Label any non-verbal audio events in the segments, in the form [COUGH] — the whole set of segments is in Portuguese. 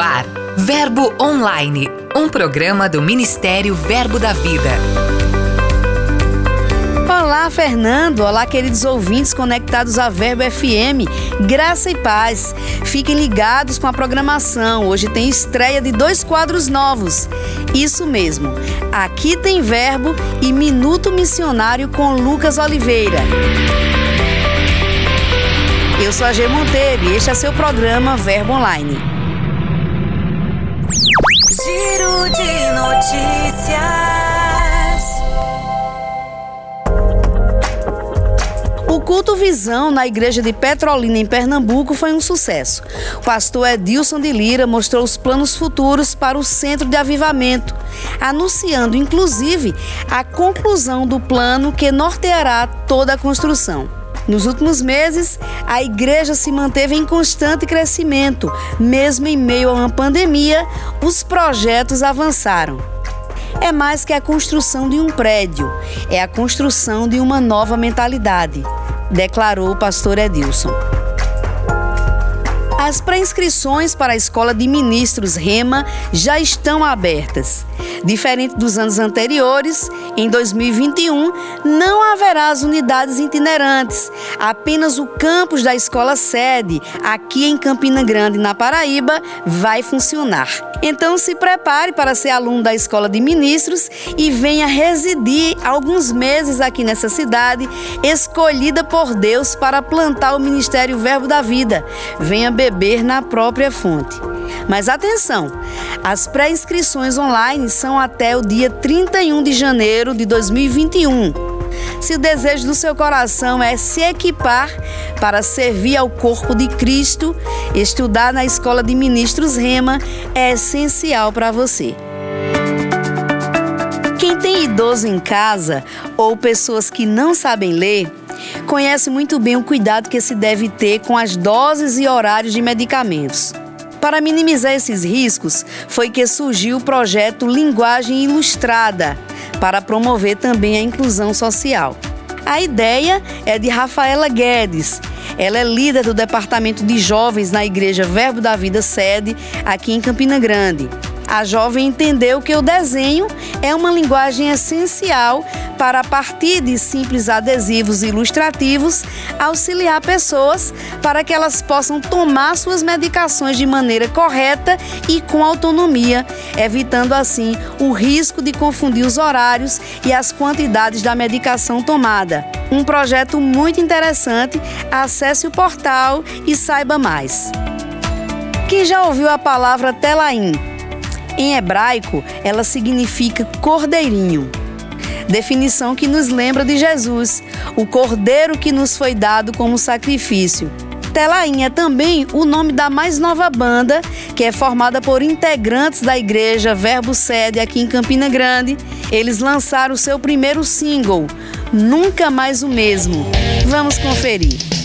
ar, Verbo Online, um programa do Ministério Verbo da Vida. Olá, Fernando. Olá, queridos ouvintes conectados à Verbo FM. Graça e paz. Fiquem ligados com a programação. Hoje tem estreia de dois quadros novos. Isso mesmo. Aqui tem Verbo e Minuto Missionário com Lucas Oliveira. Eu sou a G Monteiro e este é seu programa Verbo Online. De notícias. O culto Visão na igreja de Petrolina, em Pernambuco, foi um sucesso. O pastor Edilson de Lira mostrou os planos futuros para o centro de avivamento, anunciando inclusive a conclusão do plano que norteará toda a construção. Nos últimos meses, a igreja se manteve em constante crescimento. Mesmo em meio a uma pandemia, os projetos avançaram. É mais que a construção de um prédio, é a construção de uma nova mentalidade, declarou o pastor Edilson. As pré-inscrições para a Escola de Ministros Rema já estão abertas. Diferente dos anos anteriores, em 2021 não haverá as unidades itinerantes, apenas o campus da escola sede, aqui em Campina Grande, na Paraíba, vai funcionar. Então se prepare para ser aluno da Escola de Ministros e venha residir alguns meses aqui nessa cidade, escolhida por Deus para plantar o Ministério Verbo da Vida. Venha beber na própria fonte. Mas atenção, as pré-inscrições online são até o dia 31 de janeiro de 2021. Se o desejo do seu coração é se equipar para servir ao corpo de Cristo, estudar na Escola de Ministros Rema é essencial para você. Quem tem idoso em casa ou pessoas que não sabem ler, conhece muito bem o cuidado que se deve ter com as doses e horários de medicamentos. Para minimizar esses riscos, foi que surgiu o projeto Linguagem Ilustrada, para promover também a inclusão social. A ideia é de Rafaela Guedes. Ela é líder do Departamento de Jovens na Igreja Verbo da Vida Sede, aqui em Campina Grande. A jovem entendeu que o desenho é uma linguagem essencial para, a partir de simples adesivos ilustrativos, auxiliar pessoas para que elas possam tomar suas medicações de maneira correta e com autonomia, evitando assim o risco de confundir os horários e as quantidades da medicação tomada. Um projeto muito interessante. Acesse o portal e saiba mais. Quem já ouviu a palavra Telaim? Em hebraico, ela significa cordeirinho. Definição que nos lembra de Jesus, o cordeiro que nos foi dado como sacrifício. Telaim é também o nome da mais nova banda, que é formada por integrantes da igreja Verbo Sede aqui em Campina Grande. Eles lançaram o seu primeiro single, Nunca Mais o Mesmo. Vamos conferir.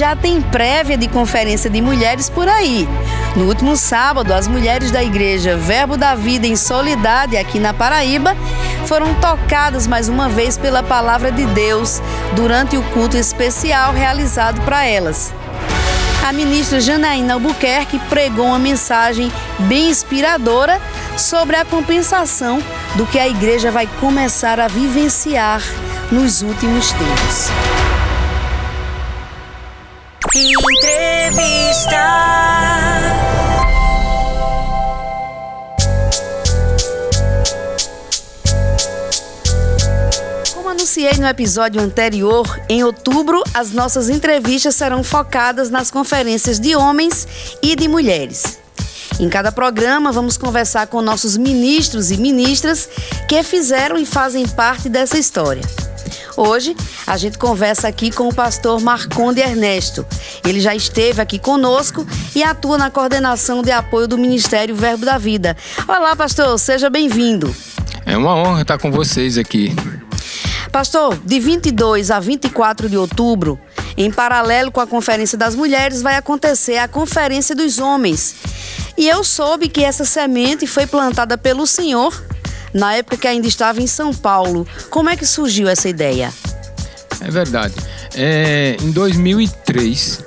Já tem prévia de conferência de mulheres por aí. No último sábado, as mulheres da igreja Verbo da Vida em Solidade, aqui na Paraíba, foram tocadas mais uma vez pela palavra de Deus durante o culto especial realizado para elas. A ministra Janaína Albuquerque pregou uma mensagem bem inspiradora sobre a compensação do que a igreja vai começar a vivenciar nos últimos tempos. Entrevista. Como anunciei no episódio anterior, em outubro as nossas entrevistas serão focadas nas conferências de homens e de mulheres. Em cada programa, vamos conversar com nossos ministros e ministras que fizeram e fazem parte dessa história. Hoje a gente conversa aqui com o pastor Marconde Ernesto. Ele já esteve aqui conosco e atua na coordenação de apoio do Ministério Verbo da Vida. Olá, pastor, seja bem-vindo. É uma honra estar com vocês aqui. Pastor, de 22 a 24 de outubro, Em paralelo com a Conferência das Mulheres, vai acontecer a Conferência dos Homens. E eu soube que essa semente foi plantada pelo senhor na época que ainda estava em São Paulo. Como é que surgiu essa ideia? É verdade. É, em 2003,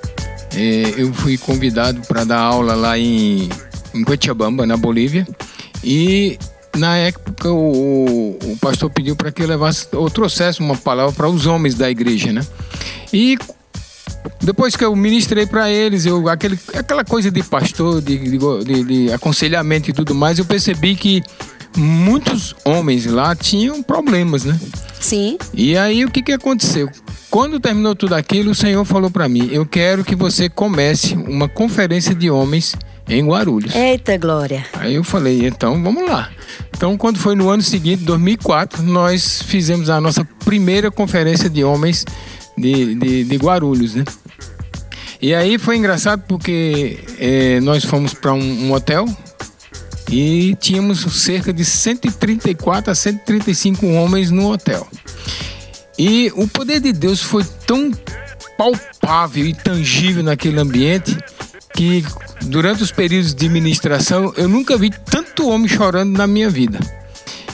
é, eu fui convidado para dar aula lá em, em Cochabamba, na Bolívia. E na época o, o pastor pediu para que eu levasse ou trouxesse uma palavra para os homens da igreja, né? E depois que eu ministrei para eles, eu, aquele, aquela coisa de pastor, de, de, de, aconselhamento e tudo mais, eu percebi que muitos homens lá tinham problemas, né? Sim. E aí o que, que aconteceu? Quando terminou tudo aquilo, o Senhor falou para mim: Eu quero que você comece uma conferência de homens em Guarulhos. Eita glória! Aí eu falei: Então vamos lá. Então, quando foi no ano seguinte, 2004, nós fizemos a nossa primeira conferência de homens de, de, de Guarulhos, né? E aí foi engraçado porque é, nós fomos para um, um hotel e tínhamos cerca de 134 a 135 homens no hotel. E o poder de Deus foi tão palpável e tangível naquele ambiente que durante os períodos de ministração eu nunca vi tanto homem chorando na minha vida.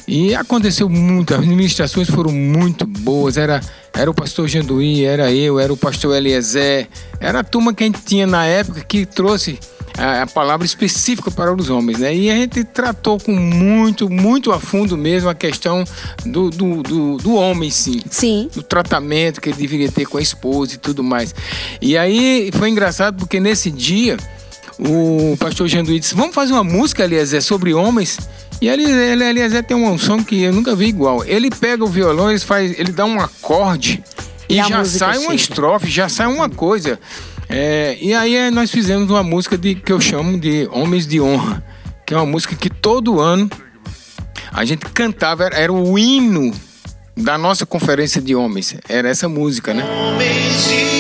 E aconteceu muito, as ministrações foram muito boas, era, era o pastor Janduí, era eu, era o pastor Eliezer, era a turma que a gente tinha na época que trouxe a, a, palavra específica para os homens, né? E a gente tratou com muito, muito a fundo mesmo a questão do, do, do, do homem, sim. Sim. Do tratamento que ele deveria ter com a esposa e tudo mais. E aí foi engraçado porque nesse dia o pastor Janduí disse: Vamos fazer uma música, Eliezer, sobre homens. E ele, ele, Eliezer tem uma unção que eu nunca vi igual. Ele pega o violão, ele, faz, ele dá um acorde e, e já sai chega. uma estrofe, já sai uma coisa. É, e aí é, nós fizemos uma música de, que eu chamo de Homens de Honra, que é uma música que todo ano a gente cantava, era, era o hino da nossa conferência de homens. Era essa música, né? Homens de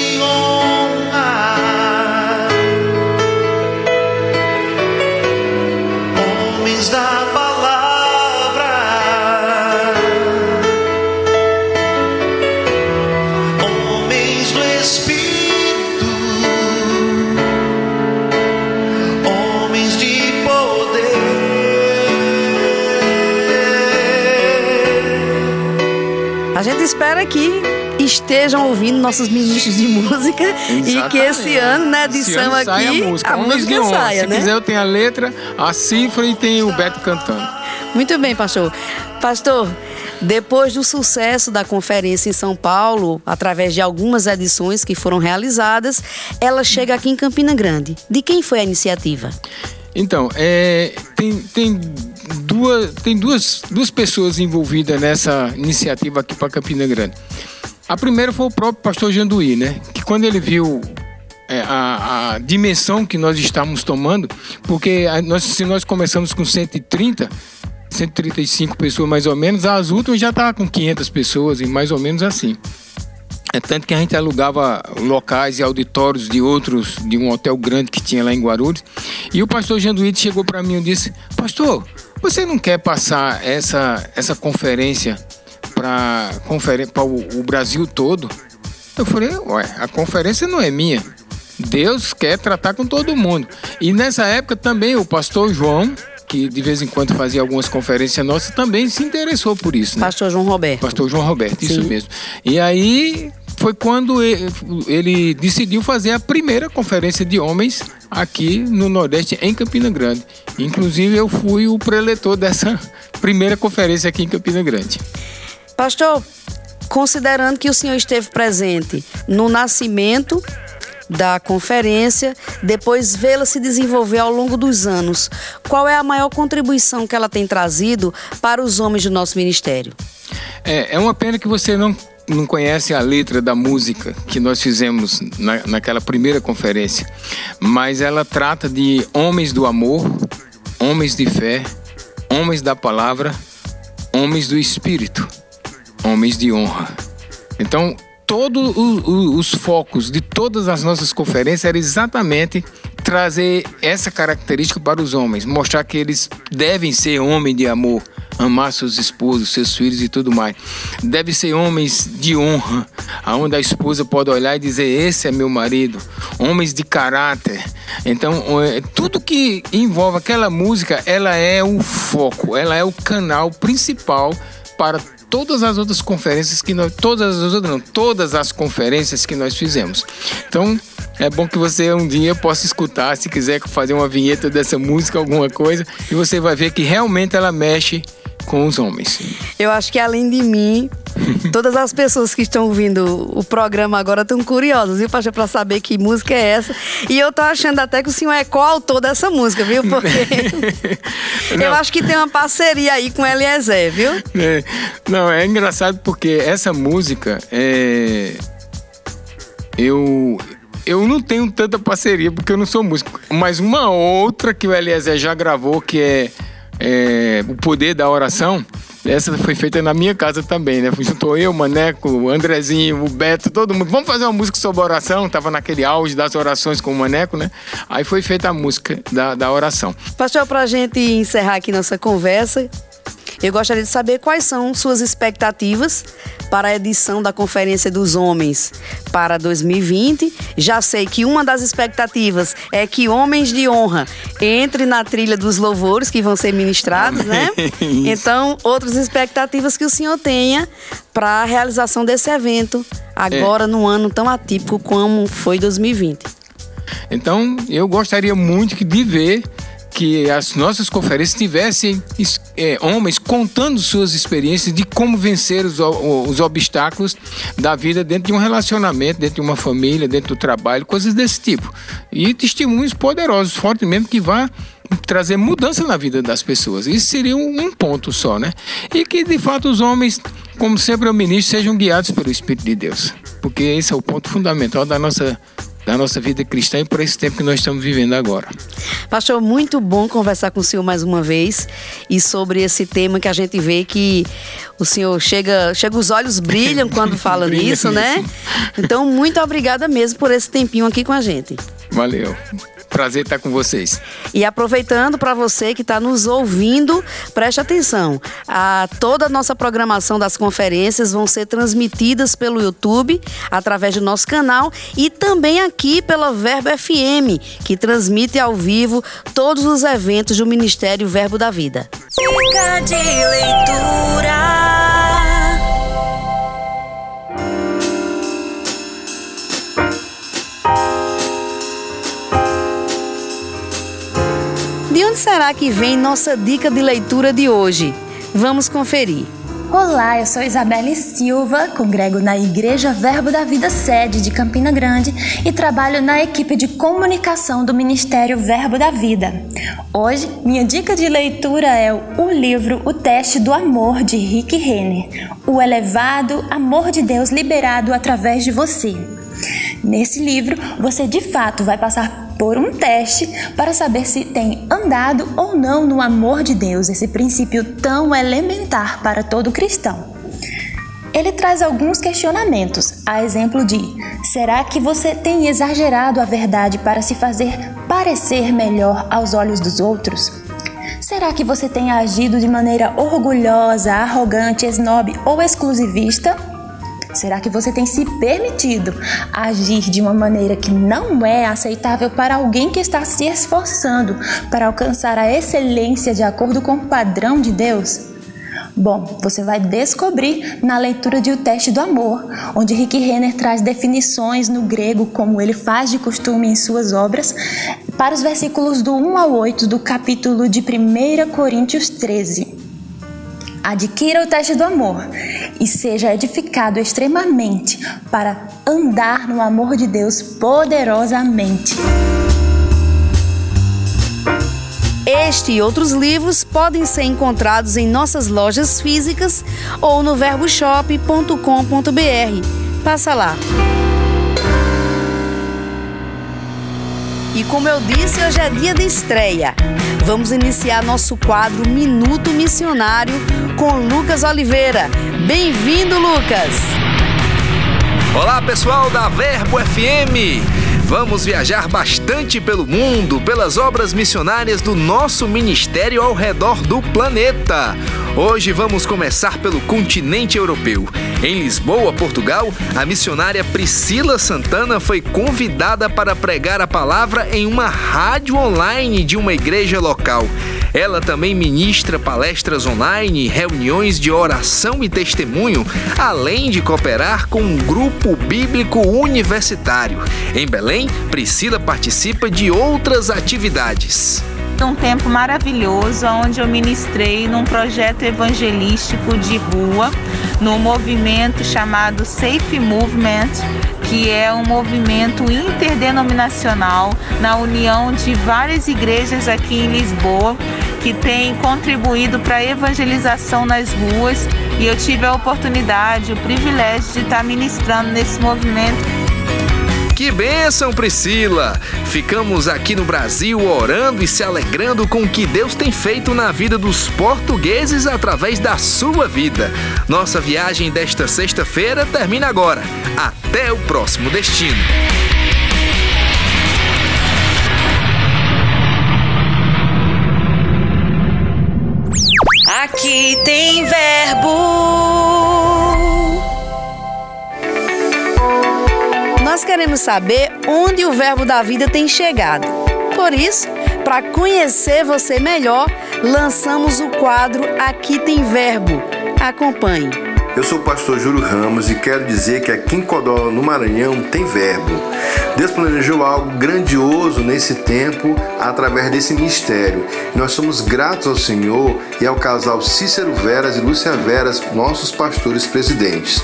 espera que estejam ouvindo nossos ministros de música Exatamente. e que esse ano, na né, edição aqui, a música, a música saia, Se né? quiser, eu tenho a letra, a cifra e tem o Beto cantando. Muito bem, pastor. Pastor, depois do sucesso da conferência em São Paulo, através de algumas edições que foram realizadas, ela chega aqui em Campina Grande. De quem foi a iniciativa? Então, é, tem, tem duas, tem duas, duas pessoas envolvidas nessa iniciativa aqui para Campina Grande. A primeira foi o próprio pastor Janduí, né? Que quando ele viu é, a, a, dimensão que nós estamos tomando, porque nós, se nós começamos com 130, 135 pessoas mais ou menos, as últimas já estavam com 500 pessoas e mais ou menos assim. É tanto que a gente alugava locais e auditórios de outros, de um hotel grande que tinha lá em Guarulhos. E o pastor Janduíde chegou para mim e disse: Pastor, você não quer passar essa, essa conferência para o, o Brasil todo? Eu falei: Ué, a conferência não é minha. Deus quer tratar com todo mundo. E nessa época também o pastor João, que de vez em quando fazia algumas conferências nossas, também se interessou por isso. Né? Pastor João Roberto. Pastor João Roberto, Sim. isso mesmo. E aí foi quando ele, decidiu fazer a primeira conferência de homens aqui no Nordeste, em Campina Grande. Inclusive, eu fui o preletor dessa [LAUGHS] primeira conferência aqui em Campina Grande. Pastor, considerando que o senhor esteve presente no nascimento da conferência, depois vê-la se desenvolver ao longo dos anos, qual é a maior contribuição que ela tem trazido para os homens do nosso ministério? É, é uma pena que você não não conhece a letra da música que nós fizemos na, naquela primeira conferência, mas ela trata de homens do amor, homens de fé, homens da palavra, homens do espírito, homens de honra. Então, todos os focos de todas as nossas conferências era exatamente trazer essa característica para os homens, mostrar que eles devem ser homem de amor, amar seus esposos, seus filhos e tudo mais. Deve ser homens de honra, aonde a esposa pode olhar e dizer: Esse é meu marido. Homens de caráter. Então, é, tudo que envolve aquela música, ela é o foco, ela é o canal principal para todas as outras conferências que nós, todas as outras não, todas as conferências que nós fizemos. Então, é bom que você um dia possa escutar, se quiser fazer uma vinheta dessa música, alguma coisa, e você vai ver que realmente ela mexe com os homens. Eu acho que além de mim, [LAUGHS] todas as pessoas que estão ouvindo o programa agora estão curiosas, viu, Pacha, para saber que música é essa. E eu tô achando até que o senhor é coautor dessa música, viu? Porque [LAUGHS] eu acho que tem uma parceria aí com Eliezer, viu? É. Não, é engraçado porque essa música é. Eu, eu não tenho tanta parceria porque eu não sou músico. Mas uma outra que o Eliezer já gravou, que é é, o poder da oração, essa foi feita na minha casa também, né? Juntou eu, Maneco, o Andrezinho, o Beto, todo mundo. Vamos fazer uma música sobre oração. Tava naquele auge das orações com o Maneco, né? Aí foi feita a música da, da oração. Pastor, pra gente encerrar aqui nossa conversa, eu gostaria de saber quais são suas expectativas para a edição da Conferência dos Homens para 2020. Já sei que uma das expectativas é que homens de honra entrem na trilha dos louvores que vão ser ministrados, né? [LAUGHS] Então, outras expectativas que o senhor tenha para a realização desse evento agora é. num ano tão atípico como foi 2020. Então, eu gostaria muito de ver que as nossas conferências tivessem é, homens contando suas experiências de como vencer os, os, obstáculos da vida dentro de um relacionamento, dentro de uma família, dentro do trabalho, coisas desse tipo. E testemunhos poderosos, fortemente, que vá trazer mudança na vida das pessoas. Isso seria um ponto só, né? E que de fato os homens, como sempre o ministro, sejam guiados pelo Espírito de Deus. Porque esse é o ponto fundamental da nossa da nossa vida cristã e por esse tempo que nós estamos vivendo agora. Pastor, muito bom conversar com o senhor mais uma vez e sobre esse tema que a gente vê que o senhor chega, chega os olhos brilham [LAUGHS] quando fala nisso, né? Então, muito obrigada mesmo por esse tempinho aqui com a gente. Valeu. Prazer estar com vocês. E aproveitando para você que está nos ouvindo, preste atenção. A, toda a nossa programação das conferências vão ser transmitidas pelo YouTube, através do nosso canal e também aqui pela Verbo FM, que transmite ao vivo todos os eventos do Ministério Verbo da Vida. Dica de leitura. De onde será que vem nossa dica de leitura de hoje? Vamos conferir. Olá, eu sou Isabelle Silva, congrego na Igreja Verbo da Vida Sede de Campina Grande e trabalho na equipe de comunicação do Ministério Verbo da Vida. Hoje, minha dica de leitura é o livro O Teste do Amor de Rick Renner, o elevado amor de Deus liberado através de você. Nesse livro, você de fato vai passar por um teste para saber se tem andado ou não no amor de Deus, esse princípio tão elementar para todo cristão. Ele traz alguns questionamentos, a exemplo de: será que você tem exagerado a verdade para se fazer parecer melhor aos olhos dos outros? Será que você tem agido de maneira orgulhosa, arrogante, snob ou exclusivista? Será que você tem se permitido agir de uma maneira que não é aceitável para alguém que está se esforçando para alcançar a excelência de acordo com o padrão de Deus? Bom, você vai descobrir na leitura de O Teste do Amor, onde Rick Renner traz definições no grego, como ele faz de costume em suas obras, para os versículos do 1 ao 8 do capítulo de 1 Coríntios 13. Adquira o teste do amor e seja edificado extremamente para andar no amor de Deus poderosamente. Este e outros livros podem ser encontrados em nossas lojas físicas ou no verboshop.com.br. Passa lá. E como eu disse, hoje é dia de estreia. Vamos iniciar nosso quadro Minuto Missionário com Lucas Oliveira. Bem-vindo, Lucas! Olá, pessoal da Verbo FM! Vamos viajar bastante pelo mundo, pelas obras missionárias do nosso ministério ao redor do planeta. Hoje vamos começar pelo continente europeu. Em Lisboa, Portugal, a missionária Priscila Santana foi convidada para pregar a palavra em uma rádio online de uma igreja local. Ela também ministra palestras online, reuniões de oração e testemunho, além de cooperar com um grupo bíblico universitário. Em Belém, Priscila participa de outras atividades um tempo maravilhoso onde eu ministrei num projeto evangelístico de rua, no movimento chamado Safe Movement, que é um movimento interdenominacional na união de várias igrejas aqui em Lisboa que tem contribuído para a evangelização nas ruas. E eu tive a oportunidade, o privilégio de estar ministrando nesse movimento que bênção, Priscila! Ficamos aqui no Brasil orando e se alegrando com o que Deus tem feito na vida dos portugueses através da sua vida. Nossa viagem desta sexta-feira termina agora. Até o próximo destino. Aqui tem verbo. Nós queremos saber onde o verbo da vida tem chegado. Por isso, para conhecer você melhor, lançamos o quadro Aqui tem verbo. Acompanhe. Eu sou o pastor Júlio Ramos e quero dizer que aqui em Codó, no Maranhão, tem verbo. Deus planejou algo grandioso nesse tempo através desse ministério. Nós somos gratos ao Senhor e ao casal Cícero Veras e Lúcia Veras, nossos pastores presidentes.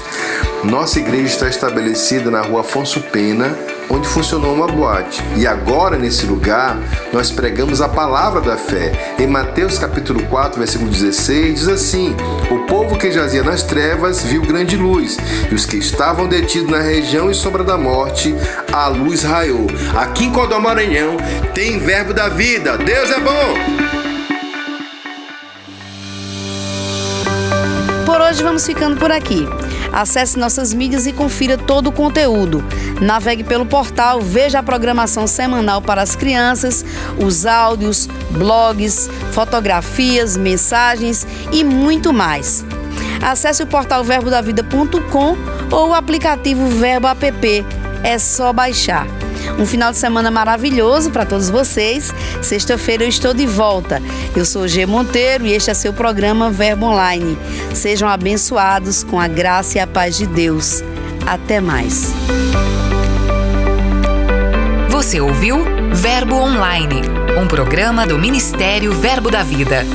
Nossa igreja está estabelecida na rua Afonso Pena, onde funcionou uma boate. E agora, nesse lugar, nós pregamos a palavra da fé. Em Mateus capítulo 4, versículo 16, diz assim: O povo que jazia nas trevas viu grande luz, e os que estavam detidos na região e sombra da morte, a luz raiou. Aqui em Codó Maranhão tem verbo da vida. Deus é bom! Por hoje vamos ficando por aqui. Acesse nossas mídias e confira todo o conteúdo. Navegue pelo portal, veja a programação semanal para as crianças, os áudios, blogs, fotografias, mensagens e muito mais. Acesse o portal verbodavida.com ou o aplicativo Verbo App. É só baixar. Um final de semana maravilhoso para todos vocês. Sexta-feira eu estou de volta. Eu sou G Monteiro e este é seu programa Verbo Online. Sejam abençoados com a graça e a paz de Deus. Até mais. Você ouviu Verbo Online, um programa do Ministério Verbo da Vida.